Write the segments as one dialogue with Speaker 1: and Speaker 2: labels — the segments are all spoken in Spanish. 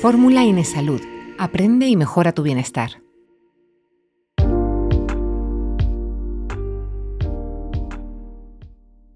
Speaker 1: Fórmula Inesalud. Aprende y mejora tu bienestar.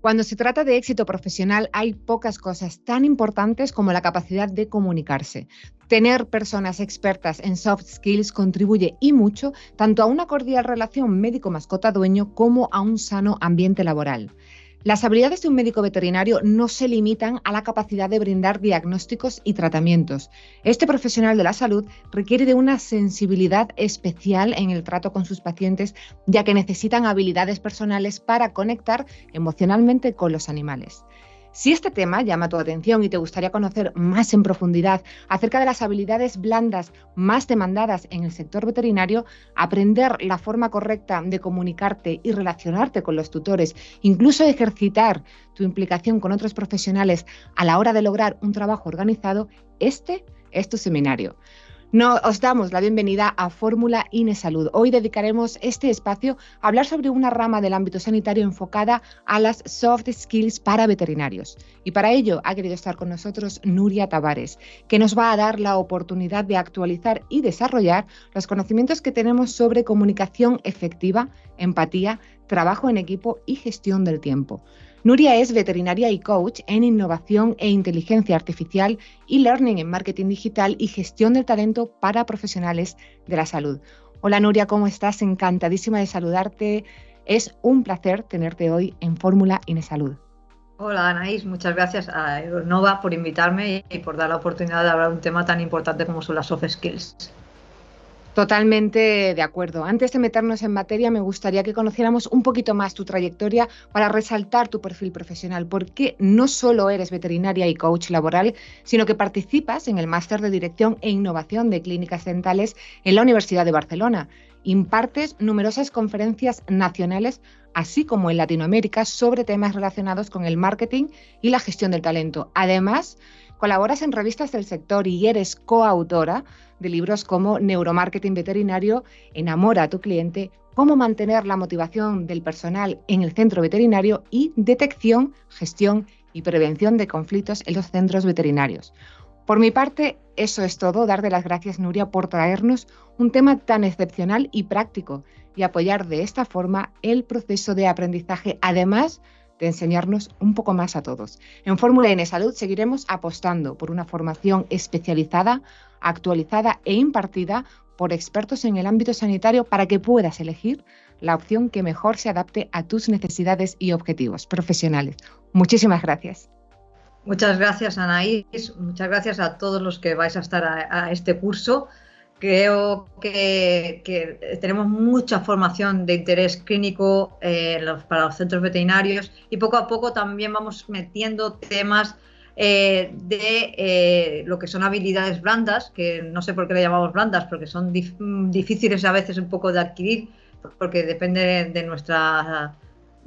Speaker 1: Cuando se trata de éxito profesional hay pocas cosas tan importantes como la capacidad de comunicarse. Tener personas expertas en soft skills contribuye y mucho tanto a una cordial relación médico-mascota-dueño como a un sano ambiente laboral. Las habilidades de un médico veterinario no se limitan a la capacidad de brindar diagnósticos y tratamientos. Este profesional de la salud requiere de una sensibilidad especial en el trato con sus pacientes, ya que necesitan habilidades personales para conectar emocionalmente con los animales. Si este tema llama tu atención y te gustaría conocer más en profundidad acerca de las habilidades blandas más demandadas en el sector veterinario, aprender la forma correcta de comunicarte y relacionarte con los tutores, incluso ejercitar tu implicación con otros profesionales a la hora de lograr un trabajo organizado, este es tu seminario. No, os damos la bienvenida a Fórmula Inesalud. Hoy dedicaremos este espacio a hablar sobre una rama del ámbito sanitario enfocada a las soft skills para veterinarios. Y para ello ha querido estar con nosotros Nuria Tavares, que nos va a dar la oportunidad de actualizar y desarrollar los conocimientos que tenemos sobre comunicación efectiva, empatía, trabajo en equipo y gestión del tiempo. Nuria es veterinaria y coach en innovación e inteligencia artificial y learning en marketing digital y gestión del talento para profesionales de la salud. Hola Nuria, ¿cómo estás? Encantadísima de saludarte. Es un placer tenerte hoy en Fórmula Inesalud.
Speaker 2: Hola Anaís, muchas gracias a Nova por invitarme y por dar la oportunidad de hablar de un tema tan importante como son las soft skills.
Speaker 1: Totalmente de acuerdo. Antes de meternos en materia, me gustaría que conociéramos un poquito más tu trayectoria para resaltar tu perfil profesional, porque no solo eres veterinaria y coach laboral, sino que participas en el máster de Dirección e Innovación de Clínicas Dentales en la Universidad de Barcelona. Impartes numerosas conferencias nacionales, así como en Latinoamérica, sobre temas relacionados con el marketing y la gestión del talento. Además, colaboras en revistas del sector y eres coautora de libros como Neuromarketing Veterinario, Enamora a tu cliente, Cómo mantener la motivación del personal en el centro veterinario y Detección, Gestión y Prevención de conflictos en los centros veterinarios. Por mi parte, eso es todo. Darte las gracias, Nuria, por traernos un tema tan excepcional y práctico y apoyar de esta forma el proceso de aprendizaje, además de enseñarnos un poco más a todos. En Fórmula N Salud seguiremos apostando por una formación especializada, actualizada e impartida por expertos en el ámbito sanitario para que puedas elegir la opción que mejor se adapte a tus necesidades y objetivos profesionales. Muchísimas gracias.
Speaker 2: Muchas gracias, Anaís. Muchas gracias a todos los que vais a estar a, este curso. Creo que, tenemos mucha formación de interés clínico eh, para los centros veterinarios y poco a poco también vamos metiendo temas eh, de eh, lo que son habilidades blandas, que no sé por qué le llamamos blandas, porque son difíciles a veces un poco de adquirir, porque depende de nuestra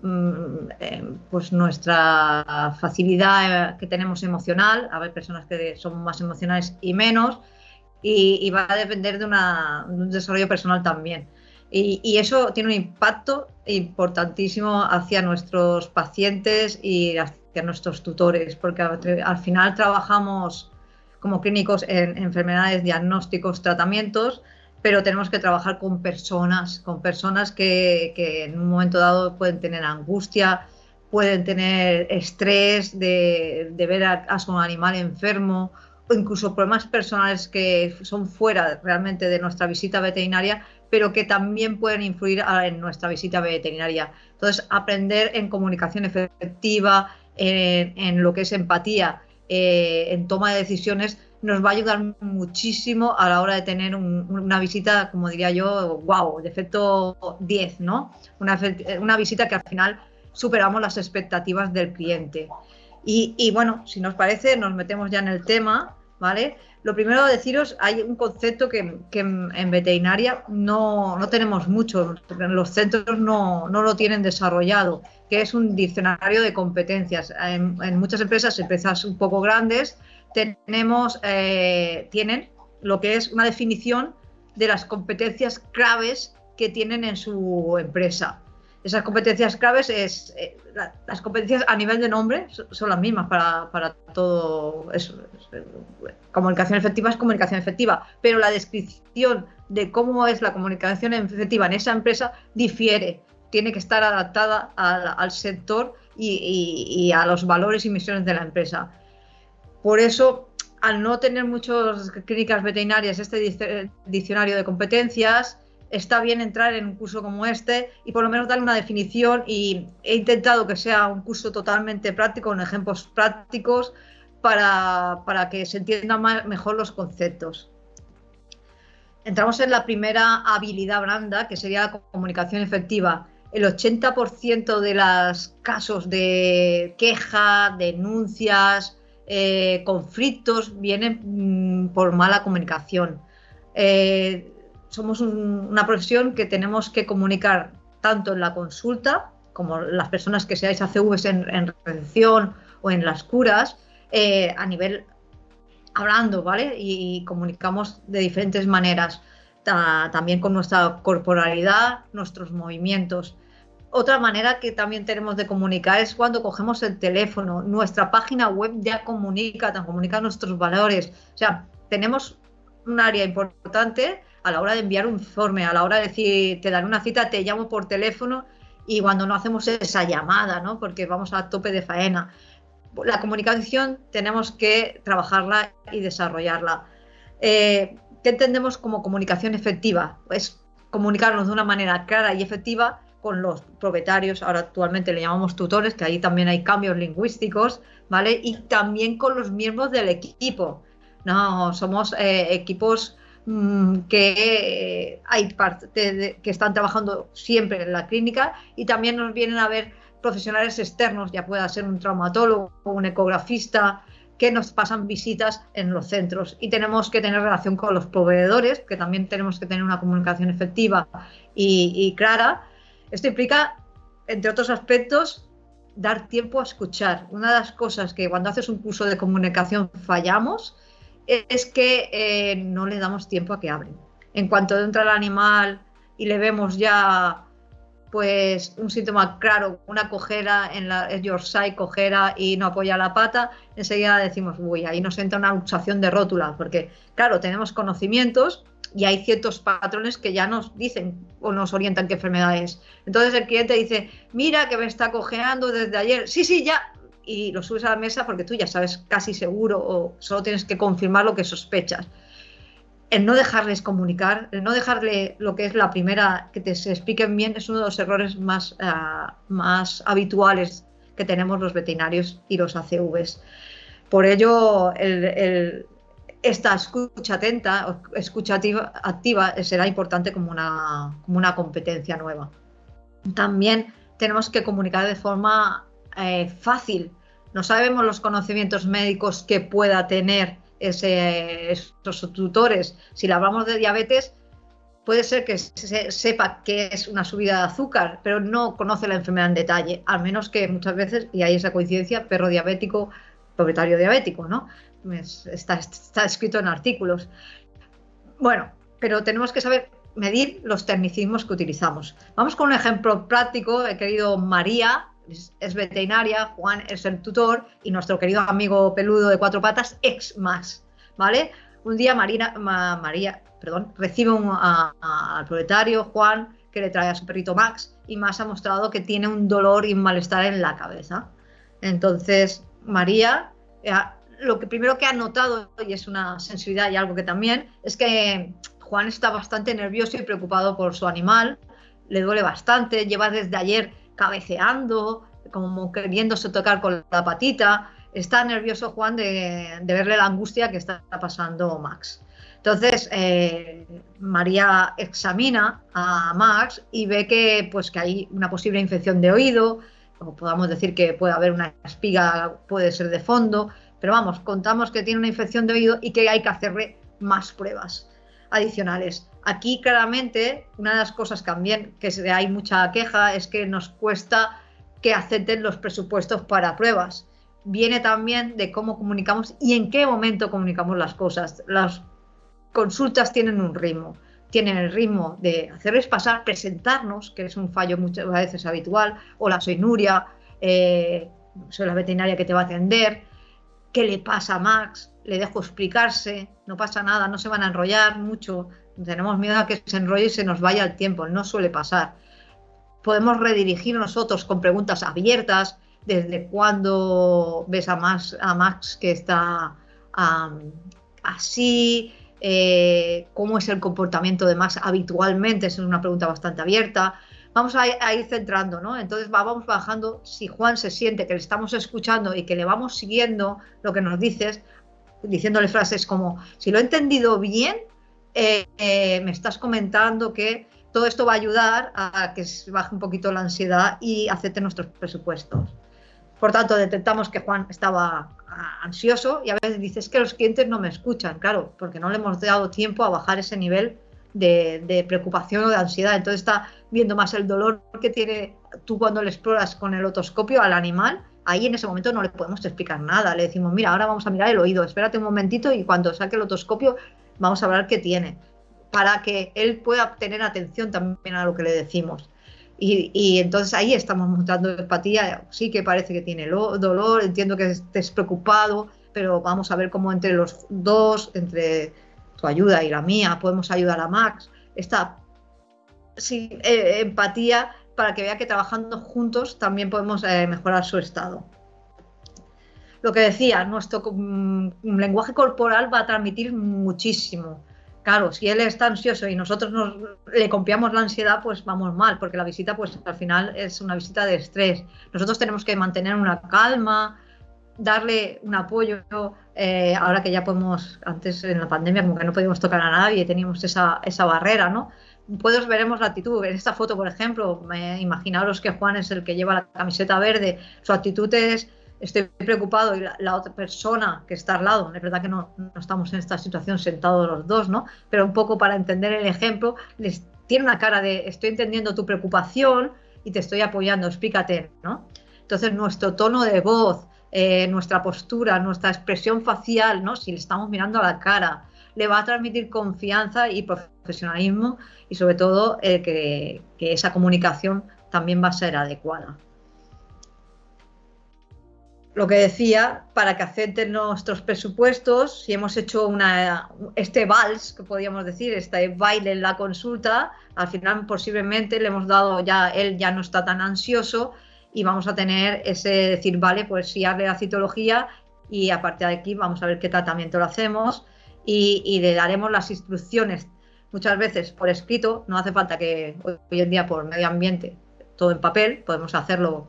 Speaker 2: mm, pues nuestra facilidad que tenemos emocional. A ver, personas que son más emocionales y menos y, va a depender de, un desarrollo personal también. Y, eso tiene un impacto importantísimo hacia nuestros pacientes y hacia nuestros tutores, porque al, final trabajamos como clínicos en, enfermedades, diagnósticos, tratamientos, pero tenemos que trabajar con personas, con personas que, en un momento dado pueden tener angustia, pueden tener estrés de, ver a su animal enfermo incluso problemas personales que son fuera realmente de nuestra visita veterinaria, pero que también pueden influir en nuestra visita veterinaria. Entonces, aprender en comunicación efectiva, en, lo que es empatía, eh, en toma de decisiones, nos va a ayudar muchísimo a la hora de tener una visita, como diría yo, wow, de efecto 10, ¿no? Una visita que al final superamos las expectativas del cliente. Y, bueno, si nos parece, nos metemos ya en el tema, ¿vale? Lo primero deciros, hay un concepto que, en, veterinaria no, tenemos mucho, los centros no, lo tienen desarrollado, que es un diccionario de competencias. En, muchas empresas, empresas un poco grandes, tenemos, eh, tienen lo que es una definición de las competencias claves que tienen en su empresa. Esas competencias claves es eh, las competencias a nivel de nombre son, las mismas para, para todo eso. Comunicación efectiva es comunicación efectiva, pero la descripción de cómo es la comunicación efectiva en esa empresa difiere, tiene que estar adaptada al, sector y, a los valores y misiones de la empresa. Por eso, al no tener muchas clínicas veterinarias este diccionario de competencias, está bien entrar en un curso como este y por lo menos darle una definición y he intentado que sea un curso totalmente práctico, con ejemplos prácticos para, que se entiendan mejor los conceptos. Entramos en la primera habilidad blanda, que sería la comunicación efectiva. El 80% de los casos de queja, denuncias, eh, conflictos vienen mm, por mala comunicación. Eh, somos una profesión que tenemos que comunicar tanto en la consulta, como las personas que seáis ACVs en, en recepción o en las curas, eh, a nivel hablando, ¿vale? Y, comunicamos de diferentes maneras, también con nuestra corporalidad, nuestros movimientos. Otra manera que también tenemos de comunicar es cuando cogemos el teléfono. Nuestra página web ya comunica, comunica nuestros valores. O sea, tenemos un área importante a la hora de enviar un informe, a la hora de decir, te dan una cita, te llamo por teléfono y cuando no hacemos esa llamada, ¿no? Porque vamos a tope de faena. La comunicación tenemos que trabajarla y desarrollarla. Eh, ¿Qué entendemos como comunicación efectiva? Es comunicarnos de una manera clara y efectiva con los propietarios, ahora actualmente le llamamos tutores, que ahí también hay cambios lingüísticos, ¿vale? Y también con los miembros del equipo. No, somos eh, equipos que hay parte que están trabajando siempre en la clínica y también nos vienen a ver profesionales externos, ya pueda ser un traumatólogo o un ecografista, que nos pasan visitas en los centros y tenemos que tener relación con los proveedores, que también tenemos que tener una comunicación efectiva y clara. Esto implica, entre otros aspectos, dar tiempo a escuchar. Una de las cosas que cuando haces un curso de comunicación fallamos es que eh, no le damos tiempo a que abren. En cuanto entra el animal y le vemos ya pues un síntoma claro, una cojera en la your side, cojera y no apoya la pata, enseguida decimos, uy, ahí nos entra una luxación de rótula, porque claro, tenemos conocimientos y hay ciertos patrones que ya nos dicen o nos orientan qué enfermedad es. Entonces el cliente dice, mira que me está cojeando desde ayer, sí, sí, ya, y lo subes a la mesa porque tú ya sabes casi seguro o solo tienes que confirmar lo que sospechas. El no dejarles comunicar, el no dejarle lo que es la primera, que te se expliquen bien, es uno de los errores más, ah, más habituales que tenemos los veterinarios y los ACVs. Por ello, esta escucha atenta, escucha activa, será importante como una, como una competencia nueva. También tenemos que comunicar de forma eh, fácil. No sabemos los conocimientos médicos que pueda tener esos tutores. Si le hablamos de diabetes, puede ser que se sepa que es una subida de azúcar, pero no conoce la enfermedad en detalle, al menos que muchas veces, y hay esa coincidencia, perro diabético, propietario diabético, ¿no? Está, está escrito en artículos. Bueno, pero tenemos que saber medir los tecnicismos que utilizamos. Vamos con un ejemplo práctico. He querido María, es, veterinaria, Juan es el tutor y nuestro querido amigo peludo de cuatro patas, ex más, ¿vale? Un día Marina, María, perdón, recibe al propietario, Juan, que le trae a su perrito Max y Max ha mostrado que tiene un dolor y un malestar en la cabeza. Entonces, María, eh, lo que primero que ha notado, y es una sensibilidad y algo que también, es que Juan está bastante nervioso y preocupado por su animal, le duele bastante, lleva desde ayer cabeceando, como queriéndose tocar con la patita. Está nervioso Juan de, verle la angustia que está pasando Max. Entonces, eh, María examina a Max y ve que, pues, que hay una posible infección de oído, o podamos decir que puede haber una espiga, puede ser de fondo, pero vamos, contamos que tiene una infección de oído y que hay que hacerle más pruebas adicionales. Aquí claramente una de las cosas también que hay mucha queja es que nos cuesta que acepten los presupuestos para pruebas. Viene también de cómo comunicamos y en qué momento comunicamos las cosas. Las consultas tienen un ritmo. tienen el ritmo de hacerles pasar, presentarnos, que es un fallo muchas veces habitual, hola, soy Nuria, eh, soy la veterinaria que te va a atender, ¿qué le pasa a Max? Le dejo explicarse, no pasa nada, no se van a enrollar mucho, tenemos miedo a que se enrolle y se nos vaya el tiempo, no suele pasar. Podemos redirigir nosotros con preguntas abiertas, desde cuándo ves a Max, a Max que está así, eh, cómo es el comportamiento de Max habitualmente, es una pregunta bastante abierta. Vamos a, ir centrando, ¿no? Entonces vamos bajando, si Juan se siente que le estamos escuchando y que le vamos siguiendo lo que nos dices, diciéndole frases como, si lo he entendido bien, eh, eh, me estás comentando que todo esto va a ayudar a que baje un poquito la ansiedad y acepte nuestros presupuestos. Por tanto, detectamos que Juan estaba ansioso y a veces dices que los clientes no me escuchan, claro, porque no le hemos dado tiempo a bajar ese nivel de, preocupación o de ansiedad. Entonces está viendo más el dolor que tiene tú cuando le exploras con el otoscopio al animal. Ahí en ese momento no le podemos explicar nada. Le decimos, mira, ahora vamos a mirar el oído, espérate un momentito y cuando saque el otoscopio vamos a hablar qué tiene, para que él pueda tener atención también a lo que le decimos. Y, entonces ahí estamos mostrando empatía. Sí que parece que tiene dolor, entiendo que estés preocupado, pero vamos a ver cómo entre los dos, entre tu ayuda y la mía, podemos ayudar a Max. Esta eh, empatía para que vea que trabajando juntos también podemos eh, mejorar su estado. Lo que decía, nuestro mm, lenguaje corporal va a transmitir muchísimo Claro, si él está ansioso y nosotros nos, le confiamos la ansiedad, pues vamos mal, porque la visita, pues al final es una visita de estrés. Nosotros tenemos que mantener una calma, darle un apoyo. Eh, ahora que ya podemos, antes en la pandemia, como que no podíamos tocar a nadie, teníamos esa, esa barrera, ¿no? Pues veremos la actitud. En esta foto, por ejemplo, imaginaros que Juan es el que lleva la camiseta verde, su actitud es estoy preocupado y la, otra persona que está al lado, es verdad que no, estamos en esta situación sentados los dos, ¿no? Pero un poco para entender el ejemplo, les tiene una cara de estoy entendiendo tu preocupación y te estoy apoyando, explícate, ¿no? Entonces nuestro tono de voz, eh, nuestra postura, nuestra expresión facial, ¿no? Si le estamos mirando a la cara, le va a transmitir confianza y profesionalismo y sobre todo eh, que esa comunicación también va a ser adecuada. Lo que decía, para que acepten nuestros presupuestos, si hemos hecho una, este vals, que podríamos decir, este baile en la consulta, al final posiblemente le hemos dado ya, él ya no está tan ansioso y vamos a tener ese decir, vale, pues si hable la citología y a partir de aquí vamos a ver qué tratamiento lo hacemos y, le daremos las instrucciones muchas veces por escrito, no hace falta que hoy en día por medio ambiente todo en papel, podemos hacerlo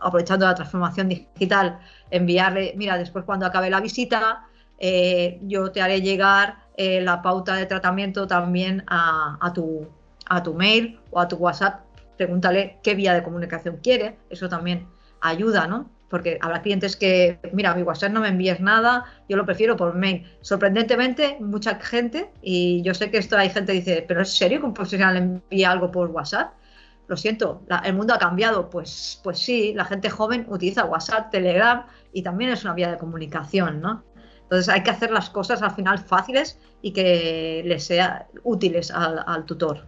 Speaker 2: aprovechando la transformación digital, enviarle, mira, después cuando acabe la visita, eh, yo te haré llegar eh, la pauta de tratamiento también a, tu, a tu mail o a tu WhatsApp. Pregúntale qué vía de comunicación quiere, eso también ayuda, ¿no? Porque habrá clientes que, mira, mi WhatsApp no me envíes nada, yo lo prefiero por mail. Sorprendentemente, mucha gente, y yo sé que esto hay gente que dice, pero ¿es serio que un profesional envía algo por WhatsApp? lo siento, el mundo ha cambiado. Pues, pues sí, la gente joven utiliza WhatsApp, Telegram y también es una vía de comunicación, ¿no? Entonces hay que hacer las cosas al final fáciles y que les sean útiles al, tutor.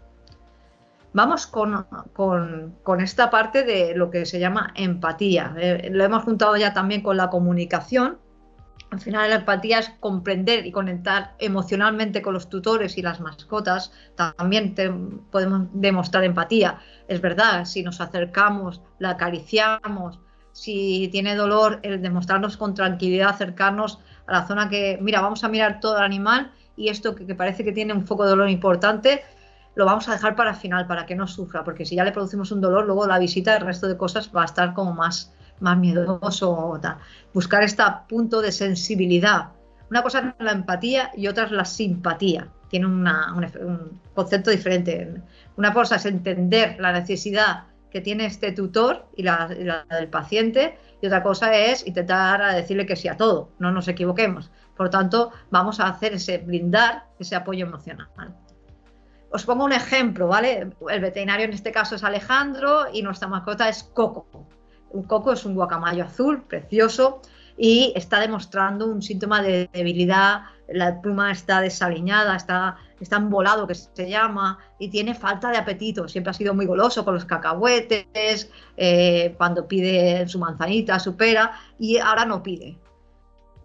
Speaker 2: Vamos con, esta parte de lo que se llama empatía. Eh, lo hemos juntado ya también con la comunicación al final la empatía es comprender y conectar emocionalmente con los tutores y las mascotas. También podemos demostrar empatía. Es verdad, si nos acercamos, la acariciamos, si tiene dolor, el demostrarnos con tranquilidad, acercarnos a la zona que, mira, vamos a mirar todo el animal y esto que parece que tiene un foco de dolor importante, lo vamos a dejar para final, para que no sufra, porque si ya le producimos un dolor, luego la visita, el resto de cosas va a estar como más, más miedoso. Buscar este punto de sensibilidad. Una cosa es la empatía y otra es la simpatía. Tiene un, concepto diferente. Una cosa es entender la necesidad que tiene este tutor y la, del paciente y otra cosa es intentar decirle que sí a todo, no nos equivoquemos. Por tanto, vamos a hacer ese brindar ese apoyo emocional. Os pongo un ejemplo, ¿vale? El veterinario en este caso es Alejandro y nuestra mascota es Coco un coco es un guacamayo azul, precioso, y está demostrando un síntoma de debilidad, la pluma está desaliñada, está, está que se llama, y tiene falta de apetito. Siempre ha sido muy goloso con los cacahuetes, eh, cuando pide su manzanita, su pera, y ahora no pide.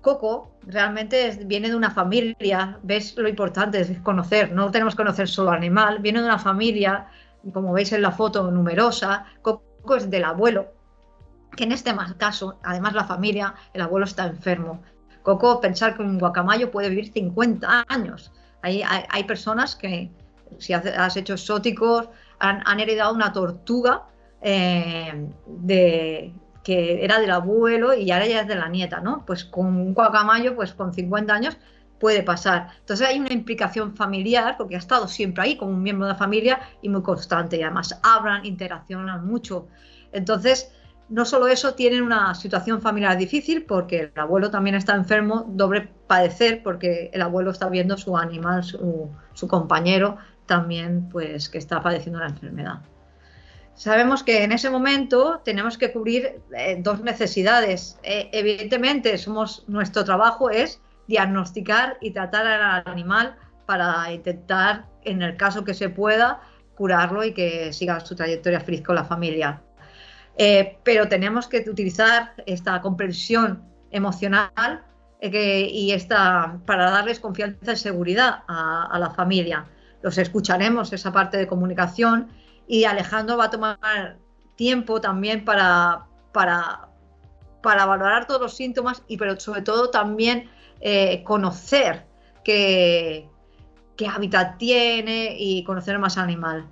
Speaker 2: Coco realmente viene de una familia, ves lo importante es conocer, no tenemos que conocer solo al animal, viene de una familia, como veis en la foto, numerosa. Coco es del abuelo, que en este caso, además la familia, el abuelo está enfermo. Coco, pensar que un guacamayo puede vivir 50 años. Hay, hay, personas que, si has hecho exóticos, han, heredado una tortuga eh, de, que era del abuelo y ahora ya es de la nieta, ¿no? Pues con un guacamayo, pues con 50 años puede pasar. Entonces hay una implicación familiar, porque ha estado siempre ahí como un miembro de la familia y muy constante, y además hablan, interaccionan mucho. Entonces, no solo eso, tienen una situación familiar difícil porque el abuelo también está enfermo, doble padecer porque el abuelo está viendo su animal, su, su compañero también, pues que está padeciendo la enfermedad. Sabemos que en ese momento tenemos que cubrir eh, dos necesidades. Eh, evidentemente, somos, nuestro trabajo es diagnosticar y tratar al animal para intentar, en el caso que se pueda, curarlo y que siga su trayectoria feliz con la familia. Eh, pero tenemos que utilizar esta comprensión emocional y esta, para darles confianza y seguridad a, a la familia. Los escucharemos, esa parte de comunicación, y Alejandro va a tomar tiempo también para, para, para valorar todos los síntomas y pero sobre todo también eh, conocer qué, qué hábitat tiene y conocer más al animal.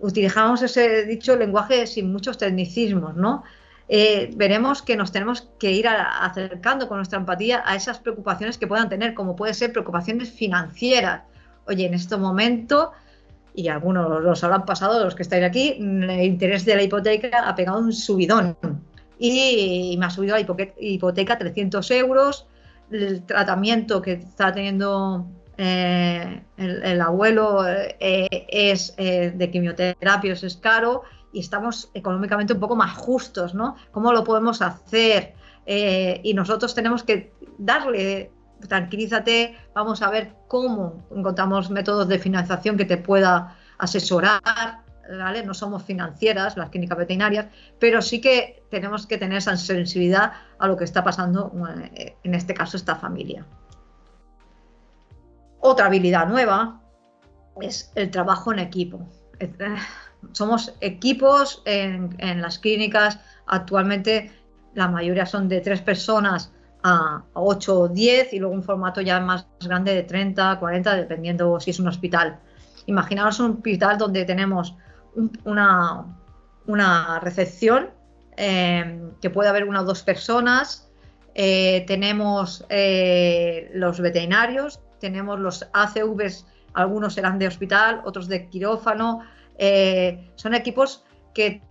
Speaker 2: Utilizamos ese dicho lenguaje sin muchos tecnicismos, ¿no? Eh, veremos que nos tenemos que ir acercando con nuestra empatía a esas preocupaciones que puedan tener, como puede ser preocupaciones financieras. Oye, en este momento y algunos los habrán pasado, los que estáis aquí, el interés de la hipoteca ha pegado un subidón y, me ha subido la hipoteca 300 euros, el tratamiento que está teniendo eh, el, abuelo eh, es eh, de quimioterapia, es caro y estamos económicamente un poco más justos, ¿no? ¿Cómo lo podemos hacer? y nosotros tenemos que darle tranquilízate, vamos a ver cómo encontramos métodos de financiación que te pueda asesorar. No somos financieras, las clínicas veterinarias, pero sí que tenemos que tener esa sensibilidad a lo que está pasando, eh, en este caso, esta familia. Otra habilidad nueva es el trabajo en equipo. Eh, somos equipos en las clínicas, actualmente la mayoría son de tres personas a 8 o 10 y luego un formato ya más grande de 30, 40, dependiendo si es un hospital. Imaginaos un hospital donde tenemos una, una, recepción eh, que puede haber una o dos personas, eh, tenemos eh, los veterinarios, tenemos los ACVs, algunos serán de hospital, otros de quirófano, son equipos que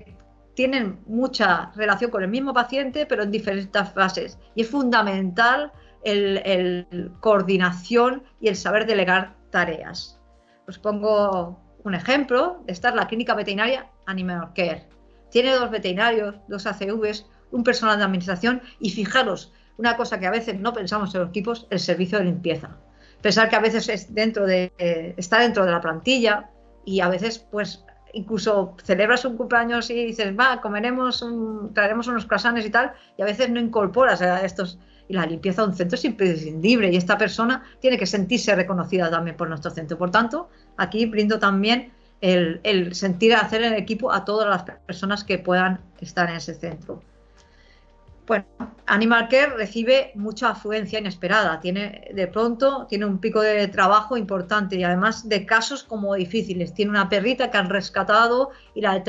Speaker 2: tienen mucha relación con el mismo paciente, pero en diferentes fases. Y es fundamental el, coordinación y el saber delegar tareas. Os pongo un ejemplo. Esta es la clínica veterinaria Animal Care. Tiene dos veterinarios, dos ACVs, un personal de administración y fijaros, una cosa que a veces no pensamos en los equipos, el servicio de limpieza. Pensar que a veces es dentro de, eh, está dentro de la plantilla y a veces pues incluso celebras un cumpleaños y dices, va, comeremos, traeremos unos croissants y tal, y a veces no incorporas a estos. Y la limpieza de un centro es imprescindible y esta persona tiene que sentirse reconocida también por nuestro centro. Por tanto, aquí brindo también el, el sentir hacer en equipo a todas las personas que puedan estar en ese centro. Bueno, Animal Care recibe mucha afluencia inesperada. Tiene, de pronto, tiene un pico de trabajo importante y además de casos como difíciles. Tiene una perrita que han rescatado y la,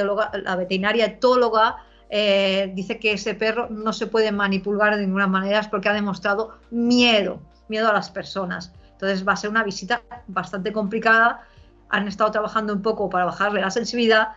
Speaker 2: veterinaria etóloga eh, dice que ese perro no se puede manipular de ninguna manera porque ha demostrado miedo, miedo a las personas. Entonces va a ser una visita bastante complicada. Han estado trabajando un poco para bajarle la sensibilidad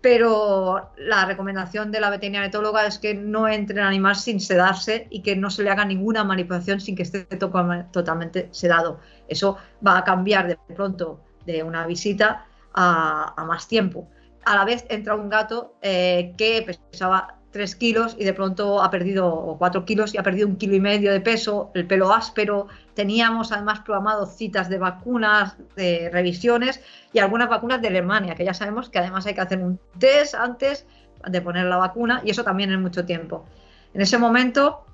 Speaker 2: pero la recomendación de la veterinaria es que no entre el animal sin sedarse y que no se le haga ninguna manipulación sin que esté totalmente sedado. Eso va a cambiar de pronto de una visita a, más tiempo. A la vez entra un gato eh, que pesaba 3 kilos y de pronto ha perdido 4 kilos y ha perdido un kilo y medio de peso, el pelo áspero. Teníamos además programado citas de vacunas, de revisiones y algunas vacunas de Alemania, que ya sabemos que además hay que hacer un test antes de poner la vacuna y eso también es mucho tiempo. En ese momento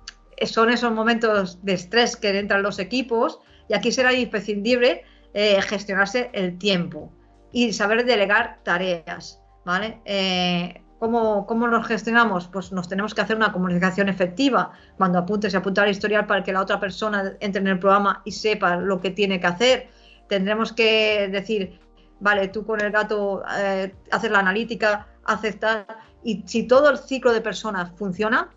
Speaker 2: son esos momentos de estrés que entran los equipos y aquí será imprescindible eh, gestionarse el tiempo y saber delegar tareas. ¿vale? Eh, ¿cómo, ¿Cómo nos gestionamos? Pues nos tenemos que hacer una comunicación efectiva. Cuando apuntes y apuntar historial para que la otra persona entre en el programa y sepa lo que tiene que hacer. Tendremos que decir, vale, tú con el gato eh, haces la analítica, aceptar. Y si todo el ciclo de personas funciona,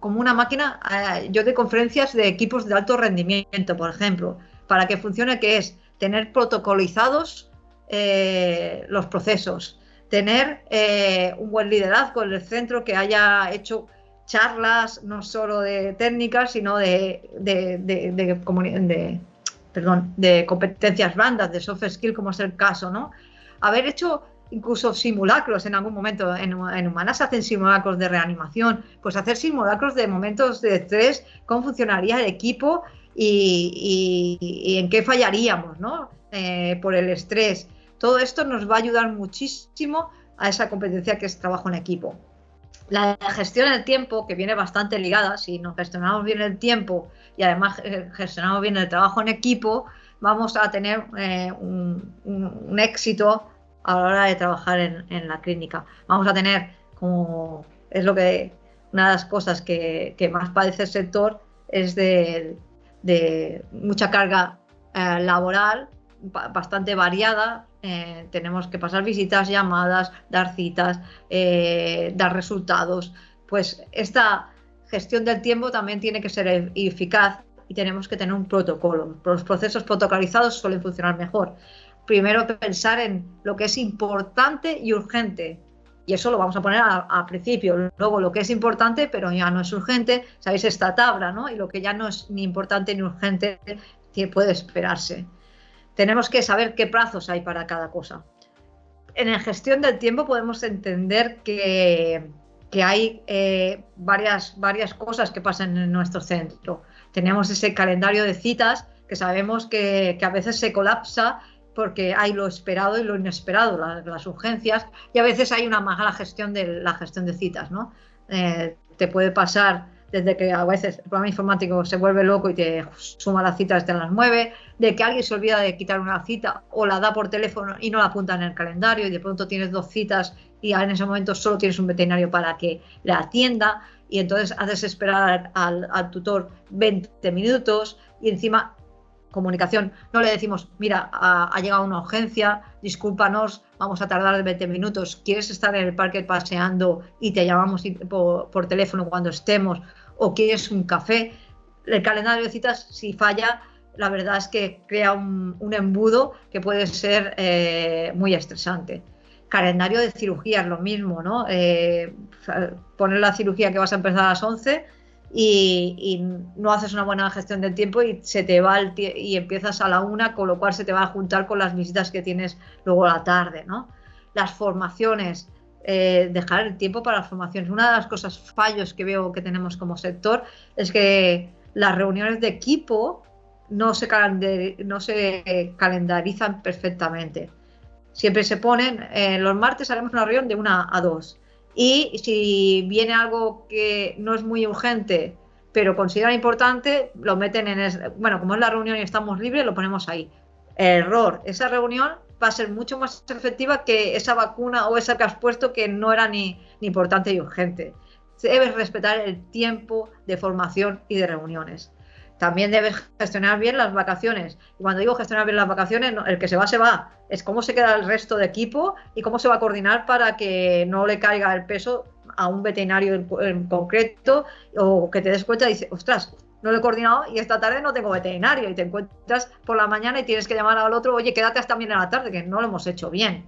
Speaker 2: como una máquina, eh, yo doy conferencias de equipos de alto rendimiento, por ejemplo, para que funcione, que es tener protocolizados eh, los procesos, tener eh, un buen liderazgo en el centro que haya hecho charlas no solo de técnicas, sino de, de, de, perdón, de competencias blandas, de soft skill, como es el caso, ¿no? Haber hecho incluso simulacros en algún momento, en, humanas hacen simulacros de reanimación, pues hacer simulacros de momentos de estrés, cómo funcionaría el equipo y, en qué fallaríamos, ¿no? Eh, por el estrés. Todo esto nos va a ayudar muchísimo a esa competencia que es trabajo en equipo. La gestión del tiempo, que viene bastante ligada, si nos gestionamos bien el tiempo y además eh, gestionamos bien el trabajo en equipo, vamos a tener eh, un, éxito a la hora de trabajar en, la clínica. Vamos a tener, como es lo que una de las cosas que, más padece el sector, es de, mucha carga eh, laboral bastante variada. Eh, tenemos que pasar visitas, llamadas, dar citas, eh, dar resultados. Pues esta gestión del tiempo también tiene que ser eficaz y tenemos que tener un protocolo. Los procesos protocolizados suelen funcionar mejor. Primero pensar en lo que es importante y urgente. Y eso lo vamos a poner al principio. Luego lo que es importante, pero ya no es urgente, sabéis esta tabla, ¿no? Y lo que ya no es ni importante ni urgente, puede esperarse tenemos que saber qué plazos hay para cada cosa. En la gestión del tiempo podemos entender que, hay eh, varias, varias cosas que pasan en nuestro centro. Tenemos ese calendario de citas que sabemos que, a veces se colapsa porque hay lo esperado y lo inesperado, las, urgencias, y a veces hay una mala gestión de la gestión de citas, ¿no? Eh, te puede pasar desde que a veces el programa informático se vuelve loco y te suma la cita desde las 9, de que alguien se olvida de quitar una cita o la da por teléfono y no la apunta en el calendario y de pronto tienes dos citas y en ese momento solo tienes un veterinario para que la atienda y entonces haces esperar al, tutor 20 minutos y encima comunicación, no le decimos, mira, ha, llegado una urgencia, discúlpanos, vamos a tardar 20 minutos, ¿quieres estar en el parque paseando y te llamamos por teléfono cuando estemos? O quieres un café. El calendario de citas, si falla, la verdad es que crea un, embudo que puede ser eh, muy estresante. Calendario de cirugías, lo mismo, ¿no? Eh, poner la cirugía que vas a empezar a las 11 y, no haces una buena gestión del tiempo y se te va y empiezas a la una, con lo cual se te va a juntar con las visitas que tienes luego la tarde, ¿no? Las formaciones, eh, dejar el tiempo para las formaciones. Una de las cosas fallos que veo que tenemos como sector es que las reuniones de equipo no se, no se calendarizan perfectamente. Siempre se ponen, eh, los martes haremos una reunión de una a dos. Y si viene algo que no es muy urgente, pero consideran importante, lo meten en... bueno, como es la reunión y estamos libres, lo ponemos ahí. Error. Esa reunión va a ser mucho más efectiva que esa vacuna o esa que has puesto que no era ni, importante y urgente. Debes respetar el tiempo de formación y de reuniones. También debes gestionar bien las vacaciones. Y cuando digo gestionar bien las vacaciones, el que se va, se va. Es cómo se queda el resto de equipo y cómo se va a coordinar para que no le caiga el peso a un veterinario en, en concreto o que te des cuenta y dices, ostras, no lo he coordinado y esta tarde no tengo veterinario y te encuentras por la mañana y tienes que llamar al otro, oye, quédate hasta bien en la tarde, que no lo hemos hecho bien.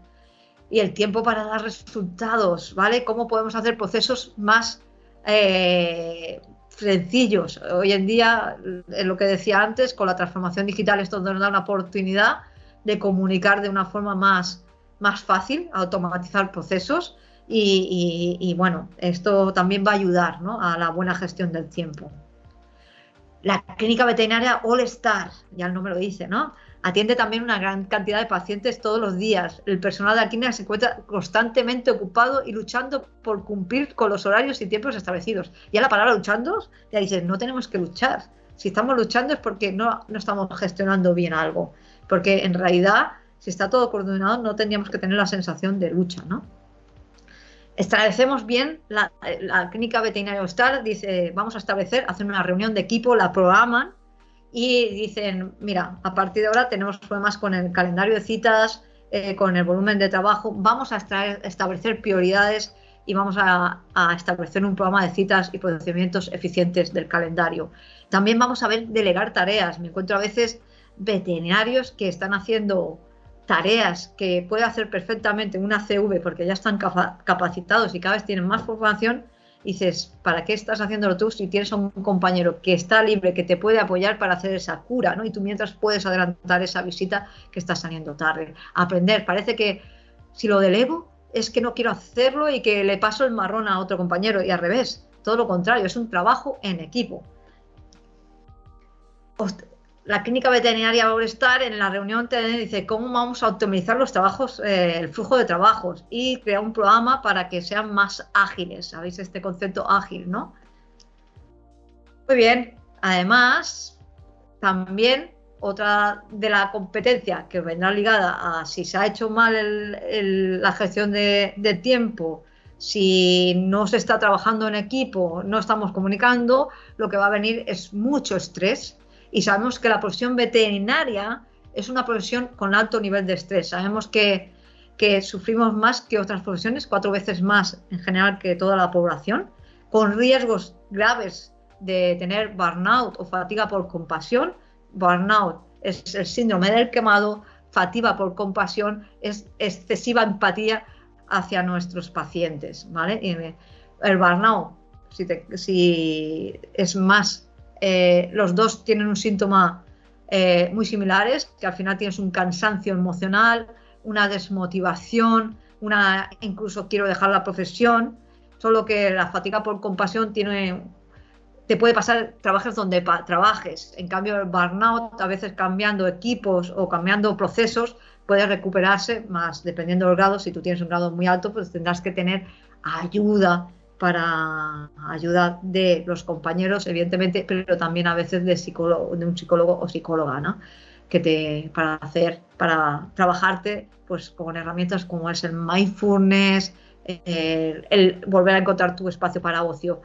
Speaker 2: Y el tiempo para dar resultados, ¿vale? ¿Cómo podemos hacer procesos más eh, sencillos? Hoy en día, en lo que decía antes, con la transformación digital esto nos da una oportunidad de comunicar de una forma más, más fácil, automatizar procesos y, bueno, esto también va a ayudar a la buena gestión del tiempo. La clínica veterinaria All Star, ya el nombre lo dice, ¿no? Atiende también una gran cantidad de pacientes todos los días. El personal de la clínica se encuentra constantemente ocupado y luchando por cumplir con los horarios y tiempos establecidos. Ya la palabra luchando, ya dices, no tenemos que luchar. Si estamos luchando es porque no, no estamos gestionando bien algo. Porque en realidad, si está todo coordinado, no tendríamos que tener la sensación de lucha, ¿no? Establecemos bien la, clínica veterinaria Star, dice, vamos a establecer, hacen una reunión de equipo, la programan y dicen, mira, a partir de ahora tenemos problemas con el calendario de citas, eh, con el volumen de trabajo, vamos a establecer prioridades y vamos a, a, establecer un programa de citas y procedimientos eficientes del calendario. También vamos a ver delegar tareas. Me encuentro a veces veterinarios que están haciendo tareas que puede hacer perfectamente una CV porque ya están capacitados y cada vez tienen más formación, dices, ¿para qué estás haciéndolo tú si tienes un compañero que está libre, que te puede apoyar para hacer esa cura, ¿no? Y tú mientras puedes adelantar esa visita que está saliendo tarde. Aprender, parece que si lo delego es que no quiero hacerlo y que le paso el marrón a otro compañero y al revés, todo lo contrario, es un trabajo en equipo la clínica veterinaria va a estar en la reunión dice cómo vamos a optimizar los trabajos, eh, el flujo de trabajos y crear un programa para que sean más ágiles. ¿Sabéis este concepto ágil, no? Muy bien. Además, también otra de la competencia que vendrá ligada a si se ha hecho mal la gestión de tiempo, si no se está trabajando en equipo, no estamos comunicando, lo que va a venir es mucho estrés y sabemos que la profesión veterinaria es una profesión con alto nivel de estrés. Sabemos que, sufrimos más que otras profesiones, cuatro veces más en general que toda la población, con riesgos graves de tener burnout o fatiga por compasión. Burnout es el síndrome del quemado, fatiga por compasión es excesiva empatía hacia nuestros pacientes. ¿vale? el burnout, si, si es más eh, los dos tienen un síntoma eh, muy similares, que al final tienes un cansancio emocional, una desmotivación, una incluso quiero dejar la profesión, solo que la fatiga por compasión tiene te puede pasar trabajes donde trabajes. En cambio, el burnout, a veces cambiando equipos o cambiando procesos, puede recuperarse más dependiendo del grado. Si tú tienes un grado muy alto, pues tendrás que tener ayuda para ayuda de los compañeros, evidentemente, pero también a veces de, un psicólogo o psicóloga, ¿no? Que te, para hacer, para trabajarte, pues con herramientas como es el mindfulness, el, volver a encontrar tu espacio para ocio.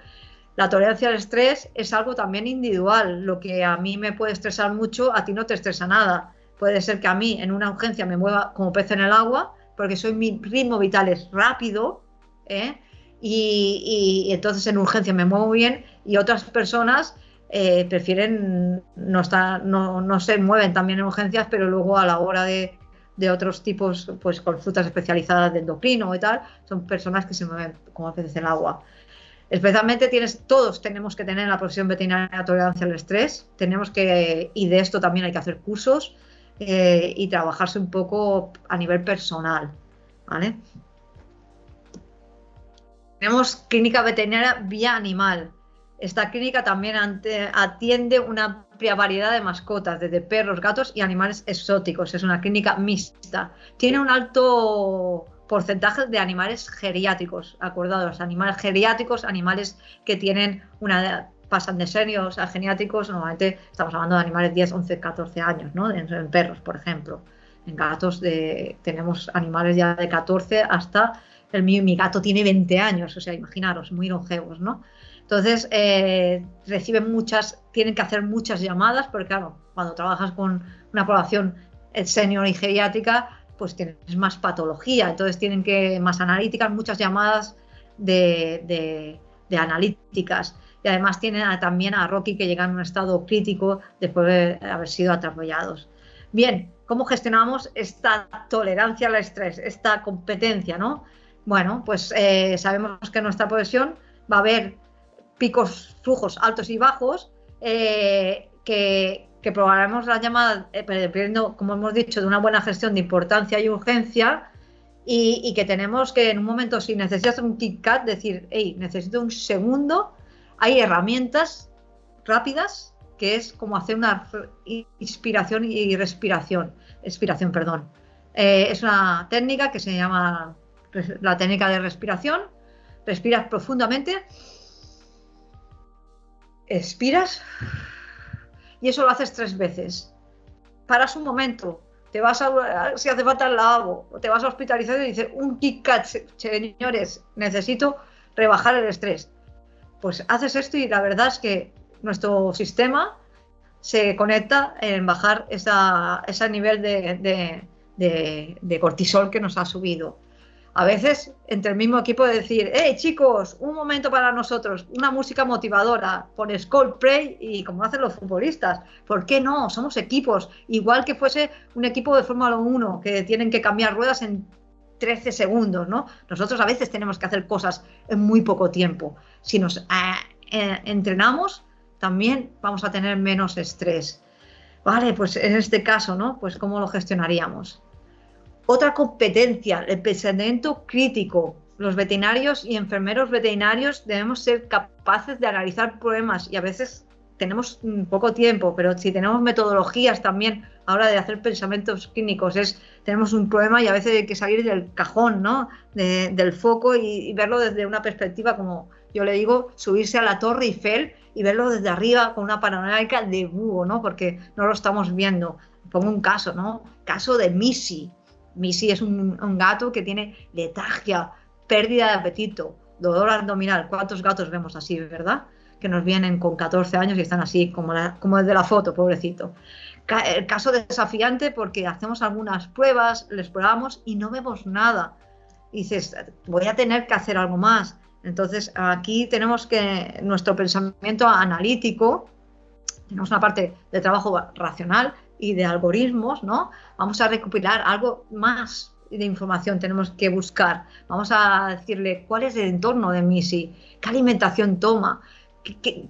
Speaker 2: La tolerancia al estrés es algo también individual. Lo que a mí me puede estresar mucho, a ti no te estresa nada. Puede ser que a mí en una urgencia me mueva como pez en el agua, porque soy mi ritmo vital es rápido, ¿eh? Y, entonces en urgencia me muevo bien y otras personas eh, prefieren no, estar, no, no, se mueven también en urgencias, pero luego a la hora de, de otros tipos, pues consultas especializadas de endocrino y tal, son personas que se mueven como veces el agua. Especialmente tienes, todos tenemos que tener en la profesión veterinaria tolerancia al estrés, tenemos que, y de esto también hay que hacer cursos eh, y trabajarse un poco a nivel personal, ¿vale? Tenemos clínica veterinaria vía animal. Esta clínica también atiende una amplia variedad de mascotas, desde perros, gatos y animales exóticos. Es una clínica mixta. Tiene un alto porcentaje de animales geriátricos, acordados, animales geriátricos, animales que tienen una pasan de serios a geriátricos, normalmente estamos hablando de animales de 10, 11, 14 años, ¿no? En, perros, por ejemplo. En gatos de, tenemos animales ya de 14 hasta el mío, mi gato tiene 20 años, o sea, imaginaros, muy longevos, ¿no? Entonces, eh, reciben muchas, tienen que hacer muchas llamadas, porque claro, cuando trabajas con una población senior y geriátrica, pues tienes más patología, entonces tienen que, más analíticas, muchas llamadas de, analíticas. Y además tienen también a Rocky que llega en un estado crítico después de haber sido atropellados. Bien, ¿cómo gestionamos esta tolerancia al estrés, esta competencia, ¿no? Bueno, pues eh, sabemos que en nuestra profesión va a haber picos, flujos altos y bajos, eh, que, programaremos la llamada, eh, dependiendo, como hemos dicho, de una buena gestión de importancia y urgencia, y, que tenemos que en un momento, si necesitas un KitKat, decir, hey, necesito un segundo, hay herramientas rápidas que es como hacer una inspiración y respiración, expiración, perdón. Eh, es una técnica que se llama la técnica de respiración. Respiras profundamente, expiras y eso lo haces tres veces. Paras un momento, te vas a, si hace falta al lavabo, te vas a hospitalizar y dices, un Kit Kat, señores, necesito rebajar el estrés. Pues haces esto y la verdad es que nuestro sistema se conecta en bajar ese nivel de, de, cortisol que nos ha subido. A veces, entre el mismo equipo, de decir, hey chicos, un momento para nosotros, una música motivadora, pones Coldplay y como hacen los futbolistas, ¿por qué no? Somos equipos, igual que fuese un equipo de Fórmula 1 que tienen que cambiar ruedas en 13 segundos, ¿no? Nosotros a veces tenemos que hacer cosas en muy poco tiempo. Si nos eh, eh, entrenamos, también vamos a tener menos estrés. Vale, pues en este caso, ¿no? Pues cómo lo gestionaríamos. Otra competencia, el pensamiento crítico. Los veterinarios y enfermeros veterinarios debemos ser capaces de analizar problemas y a veces tenemos poco tiempo, pero si tenemos metodologías también ahora de hacer pensamientos clínicos, es tenemos un problema y a veces hay que salir del cajón, ¿no? del foco y, verlo desde una perspectiva, como yo le digo, subirse a la torre Eiffel y verlo desde arriba con una panorámica de búho, ¿no? Porque no lo estamos viendo. Pongo un caso, ¿no? Caso de Missy. Missy es un, gato que tiene letargia, pérdida de apetito, dolor abdominal. ¿Cuántos gatos vemos así, verdad? Que nos vienen con 14 años y están así, como, el de la foto, pobrecito. El caso desafiante porque hacemos algunas pruebas, les probamos y no vemos nada. Dices, voy a tener que hacer algo más. Entonces, aquí tenemos que nuestro pensamiento analítico, tenemos una parte de trabajo racional y de algoritmos, ¿no? Vamos a recopilar algo más de información tenemos que buscar. Vamos a decirle cuál es el entorno de Missy, qué alimentación toma,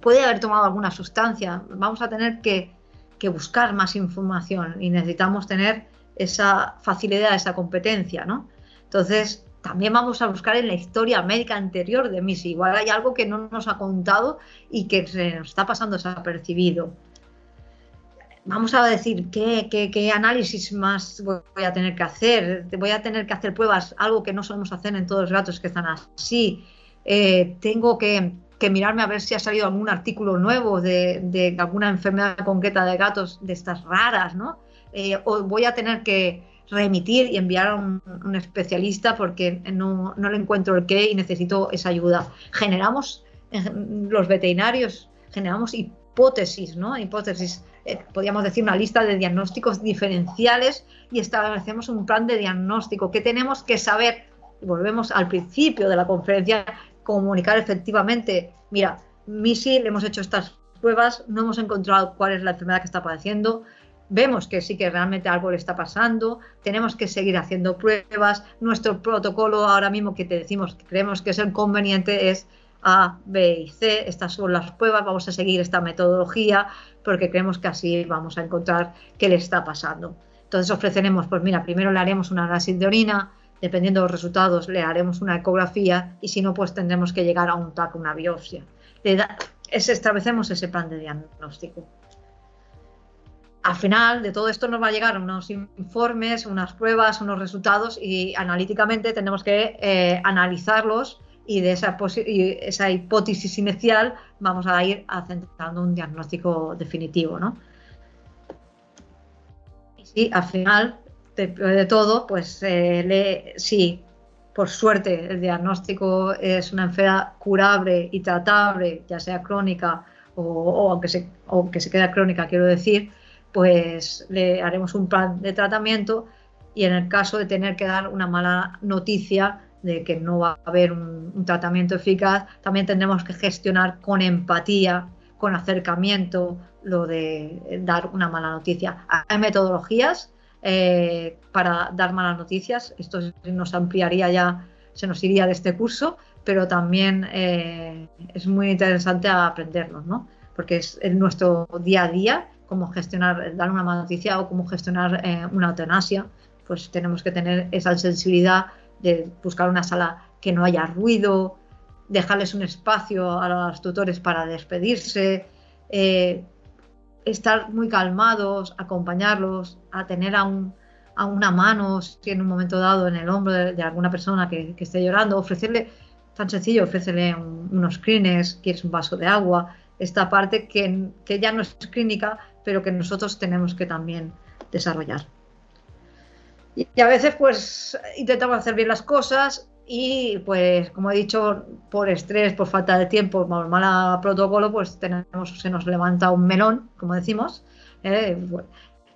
Speaker 2: puede haber tomado alguna sustancia. Vamos a tener que, que, buscar más información y necesitamos tener esa facilidad, esa competencia, ¿no? Entonces, también vamos a buscar en la historia médica anterior de Missy. Igual hay algo que no nos ha contado y que se nos está pasando desapercibido. Vamos a decir qué, análisis más voy a tener que hacer. Voy a tener que hacer pruebas, algo que no solemos hacer en todos los gatos que están así. Eh, tengo que, mirarme a ver si ha salido algún artículo nuevo de, alguna enfermedad concreta de gatos de estas raras, ¿no? Eh, o voy a tener que, remitir y enviar a un, especialista porque no, le encuentro el qué y necesito esa ayuda. Generamos, los veterinarios, generamos hipótesis, ¿no? Hipótesis, eh, podríamos decir una lista de diagnósticos diferenciales y establecemos un plan de diagnóstico que tenemos que saber, volvemos al principio de la conferencia, comunicar efectivamente, mira, Missy, le hemos hecho estas pruebas, no hemos encontrado cuál es la enfermedad que está padeciendo, vemos que sí que realmente algo le está pasando, tenemos que seguir haciendo pruebas. Nuestro protocolo ahora mismo que te decimos que creemos que es el conveniente es A, B y C. Estas son las pruebas, vamos a seguir esta metodología porque creemos que así vamos a encontrar qué le está pasando. Entonces ofreceremos, pues mira, primero le haremos un análisis de orina, dependiendo de los resultados le haremos una ecografía y si no, pues tendremos que llegar a un TAC, una biopsia. establecemos ese plan de diagnóstico al final de todo esto nos va a llegar unos informes, unas pruebas, unos resultados y analíticamente tenemos que eh, analizarlos y de esa, esa, hipótesis inicial vamos a ir acentuando un diagnóstico definitivo. ¿no? Y sí, al final de, todo, pues eh, sí, por suerte el diagnóstico es una enfermedad curable y tratable, ya sea crónica o, o aunque, se, aunque se queda crónica, quiero decir, pues le haremos un plan de tratamiento y en el caso de tener que dar una mala noticia de que no va a haber un, tratamiento eficaz, también tendremos que gestionar con empatía, con acercamiento, lo de dar una mala noticia. Hay metodologías eh, para dar malas noticias, esto nos ampliaría ya, se nos iría de este curso, pero también eh, es muy interesante aprenderlo, ¿no? porque es en nuestro día a día cómo gestionar, dar una mala noticia o cómo gestionar eh, una eutanasia, pues tenemos que tener esa sensibilidad de buscar una sala que no haya ruido, dejarles un espacio a los tutores para despedirse, eh, estar muy calmados, acompañarlos, a tener a, una mano, si en un momento dado en el hombro de, alguna persona que, esté llorando, ofrecerle, tan sencillo, ofrecerle unos crines, quieres un vaso de agua, esta parte que, que ya no es clínica, pero que nosotros tenemos que también desarrollar. Y, a veces pues intentamos hacer bien las cosas y pues como he dicho, por estrés, por falta de tiempo, por mal protocolo, pues tenemos, se nos levanta un melón, como decimos, ¿eh?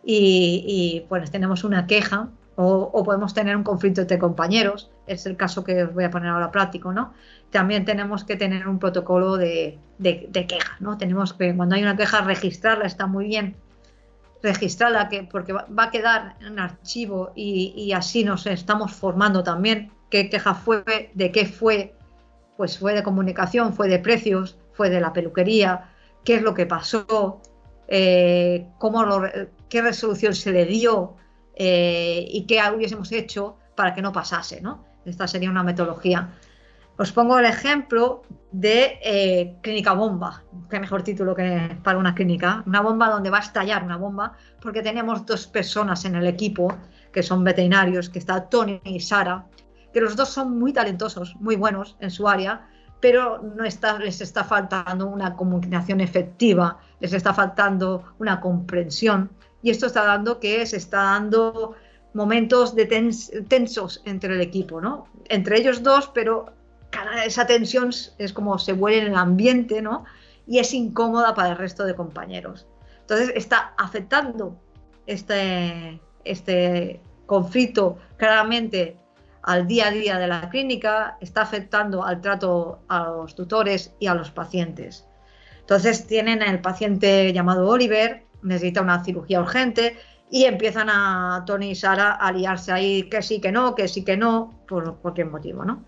Speaker 2: y, pues tenemos una queja o, podemos tener un conflicto entre compañeros, es el caso que os voy a poner ahora práctico, ¿no? También tenemos que tener un protocolo de, de queja, ¿no? Tenemos que, cuando hay una queja, registrarla, está muy bien, registrarla que, porque va, a quedar en archivo y, así nos estamos formando también qué queja fue, de qué fue, pues fue de comunicación, fue de precios, fue de la peluquería, qué es lo que pasó, eh, cómo qué resolución se le dio eh, y qué hubiésemos hecho para que no pasase. ¿no? Esta sería una metodología. Os pongo el ejemplo de eh, Clínica Bomba, qué mejor título que para una clínica, una bomba donde va a estallar una bomba, porque tenemos dos personas en el equipo que son veterinarios, que está Tony y Sara, que los dos son muy talentosos, muy buenos en su área, pero no está, les está faltando una comunicación efectiva, les está faltando una comprensión, y esto está dando que se está dando momentos de tensos entre el equipo, ¿no? Entre ellos dos, pero esa tensión es como se vuelve en el ambiente, ¿no? Y es incómoda para el resto de compañeros. Entonces está afectando este, este conflicto claramente al día a día de la clínica, está afectando al trato a los tutores y a los pacientes. Entonces tienen el paciente llamado Oliver, necesita una cirugía urgente y empiezan a Tony y Sara a liarse ahí que sí, que no, que sí, que no, por cualquier motivo, ¿no?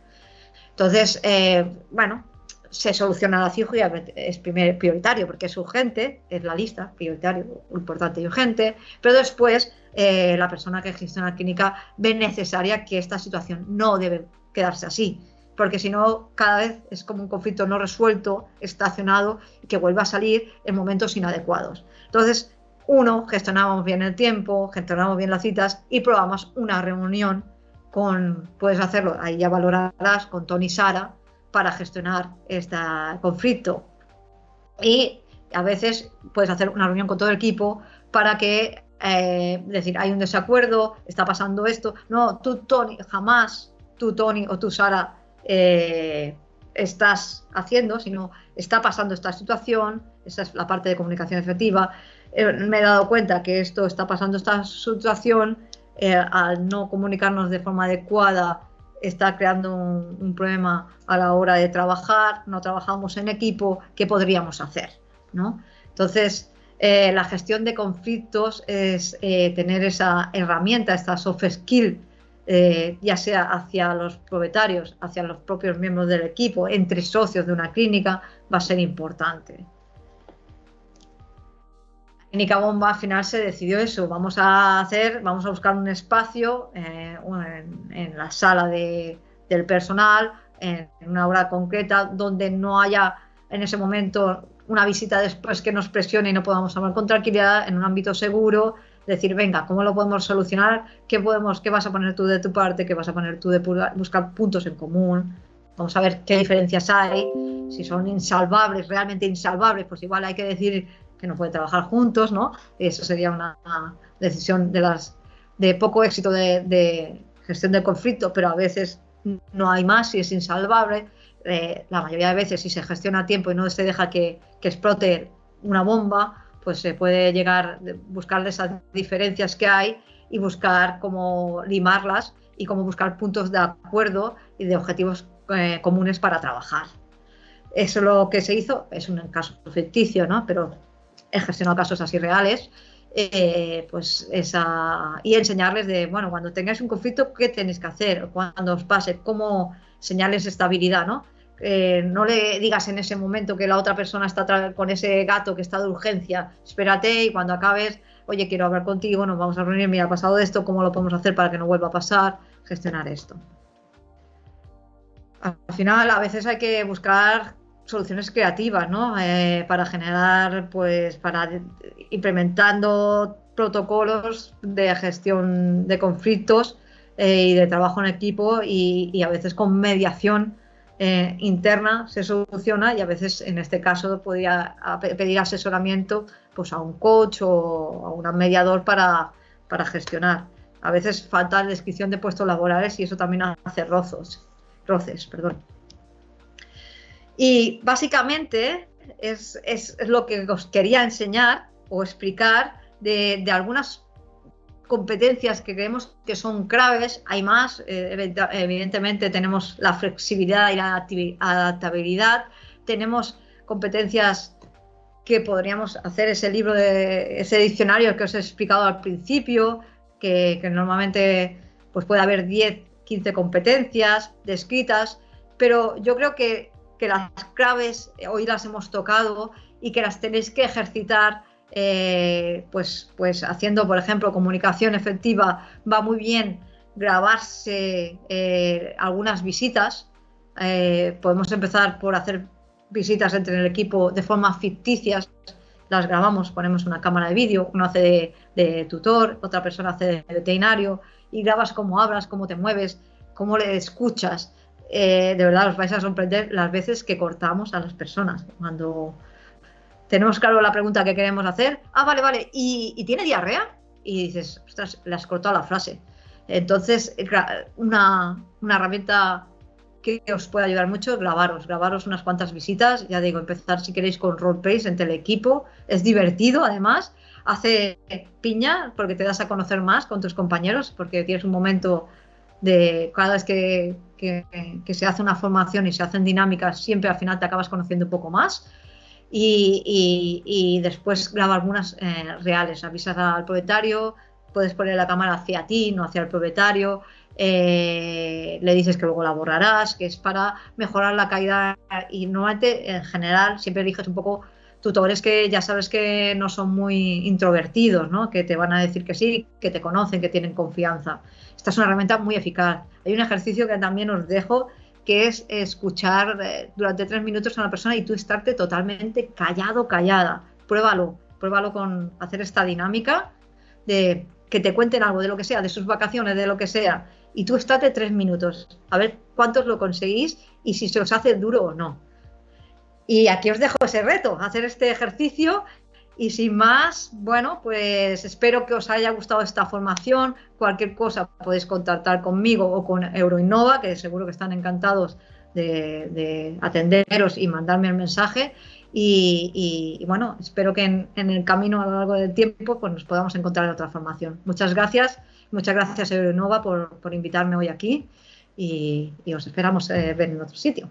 Speaker 2: Entonces, eh, bueno, se soluciona la cirugía, es primer, prioritario porque es urgente, es la lista, prioritario, importante y urgente, pero después eh, la persona que gestiona la clínica ve necesaria que esta situación no debe quedarse así, porque si no, cada vez es como un conflicto no resuelto, estacionado, que vuelva a salir en momentos inadecuados. Entonces, uno, gestionamos bien el tiempo, gestionamos bien las citas y probamos una reunión con, puedes hacerlo, ahí ya valorarás con Tony y Sara para gestionar este conflicto. Y a veces puedes hacer una reunión con todo el equipo para que, eh, decir, hay un desacuerdo, está pasando esto. No, tú, Tony, jamás tú, Tony, o tú, Sara, eh, estás haciendo, sino está pasando esta situación, esa es la parte de comunicación efectiva. Eh, me he dado cuenta que esto está pasando esta situación, eh, al no comunicarnos de forma adecuada está creando un, problema a la hora de trabajar, no trabajamos en equipo, ¿qué podríamos hacer? ¿no? Entonces, eh, la gestión de conflictos es eh, tener esa herramienta, esta soft skill, ya sea hacia los propietarios, hacia los propios miembros del equipo, entre socios de una clínica, va a ser importante. Clínica Bomba al final se decidió eso, vamos a hacer, vamos a buscar un espacio eh, en, la sala del personal, en una hora concreta, donde no haya en ese momento una visita después que nos presione y no podamos hablar con tranquilidad, en un ámbito seguro, decir, venga, ¿cómo lo podemos solucionar? ¿Qué, podemos, qué vas a poner tú de tu parte? ¿Qué vas a poner tú de buscar puntos en común? Vamos a ver qué diferencias hay, si son insalvables, realmente insalvables, pues igual hay que decir que no pueden trabajar juntos, ¿no? Eso sería una decisión de las poco éxito de, gestión del conflicto, pero a veces no hay más y es insalvable. Eh, la mayoría de veces, si se gestiona a tiempo y no se deja que, explote una bomba, pues se puede llegar a buscar esas diferencias que hay y buscar cómo limarlas y cómo buscar puntos de acuerdo y de objetivos eh, comunes para trabajar. Eso lo que se hizo es un caso ficticio, ¿no? Pero he gestionado casos así reales, eh, pues esa, y enseñarles de, bueno, cuando tengáis un conflicto, ¿qué tenéis que hacer? Cuando os pase, cómo señales estabilidad, ¿no? Eh, no le digas en ese momento que la otra persona está con ese gato que está de urgencia, espérate y cuando acabes, oye, quiero hablar contigo, nos vamos a reunir, mira, ha pasado esto, ¿cómo lo podemos hacer para que no vuelva a pasar? Gestionar esto. al final a veces hay que buscar soluciones creativas, ¿no? Eh, para generar, pues, para implementando protocolos de gestión de conflictos eh, y de trabajo en equipo y, a veces con mediación eh, interna se soluciona y a veces en este caso podría pedir asesoramiento pues a un coach o a un mediador para, para gestionar. A veces falta descripción de puestos laborales y eso también hace rozos, roces. Perdón. Y básicamente es, lo que os quería enseñar o explicar de, algunas competencias que creemos que son claves. Hay más, eh, evidentemente tenemos la flexibilidad y la adaptabilidad, tenemos competencias que podríamos hacer ese libro de ese diccionario que os he explicado al principio, que, normalmente pues puede haber 10, 15 competencias descritas, pero yo creo que, las claves hoy las hemos tocado y que las tenéis que ejercitar eh, pues, pues haciendo, por ejemplo, comunicación efectiva, va muy bien grabarse eh, algunas visitas. Eh, podemos empezar por hacer visitas entre el equipo de forma ficticias, las grabamos, ponemos una cámara de vídeo, uno hace de, tutor, otra persona hace de veterinario y grabas cómo hablas, cómo te mueves, cómo le escuchas. Eh, de verdad os vais a sorprender las veces que cortamos a las personas cuando tenemos claro la pregunta que queremos hacer. Ah, vale, vale. ¿Y, tiene diarrea? Y dices, ostras, le has cortado la frase. Entonces, una, una herramienta que os puede ayudar mucho grabaros, grabaros unas cuantas visitas, ya digo, empezar si queréis con roleplays entre el equipo, es divertido además, hace piña porque te das a conocer más con tus compañeros, porque tienes un momento de cada vez que, se hace una formación y se hacen dinámicas, siempre al final te acabas conociendo un poco más. Y, después graba algunas eh, reales, avisas al propietario, puedes poner la cámara hacia ti, no hacia el propietario, eh, le dices que luego la borrarás, que es para mejorar la calidad y normalmente en general siempre eliges un poco tutores que ya sabes que no son muy introvertidos, ¿no? que te van a decir que sí, que te conocen, que tienen confianza. Esta es una herramienta muy eficaz. Hay un ejercicio que también os dejo que es escuchar eh, durante tres minutos a una persona y tú estarte totalmente callado, callada. Pruébalo, pruébalo con hacer esta dinámica de que te cuenten algo de lo que sea, de sus vacaciones, de lo que sea, y tú estate tres minutos, a ver cuántos lo conseguís y si se os hace duro o no. Y aquí os dejo ese reto, hacer este ejercicio y sin más, bueno, pues espero que os haya gustado esta formación. Cualquier cosa podéis contactar conmigo o con Euroinnova, que seguro que están encantados de, atenderos y mandarme el mensaje. Y, bueno, espero que en, el camino a lo largo del tiempo pues nos podamos encontrar en otra formación. Muchas gracias Muchas gracias, Euronova, por, por invitarme hoy aquí y, os esperamos eh, ver en otro sitio.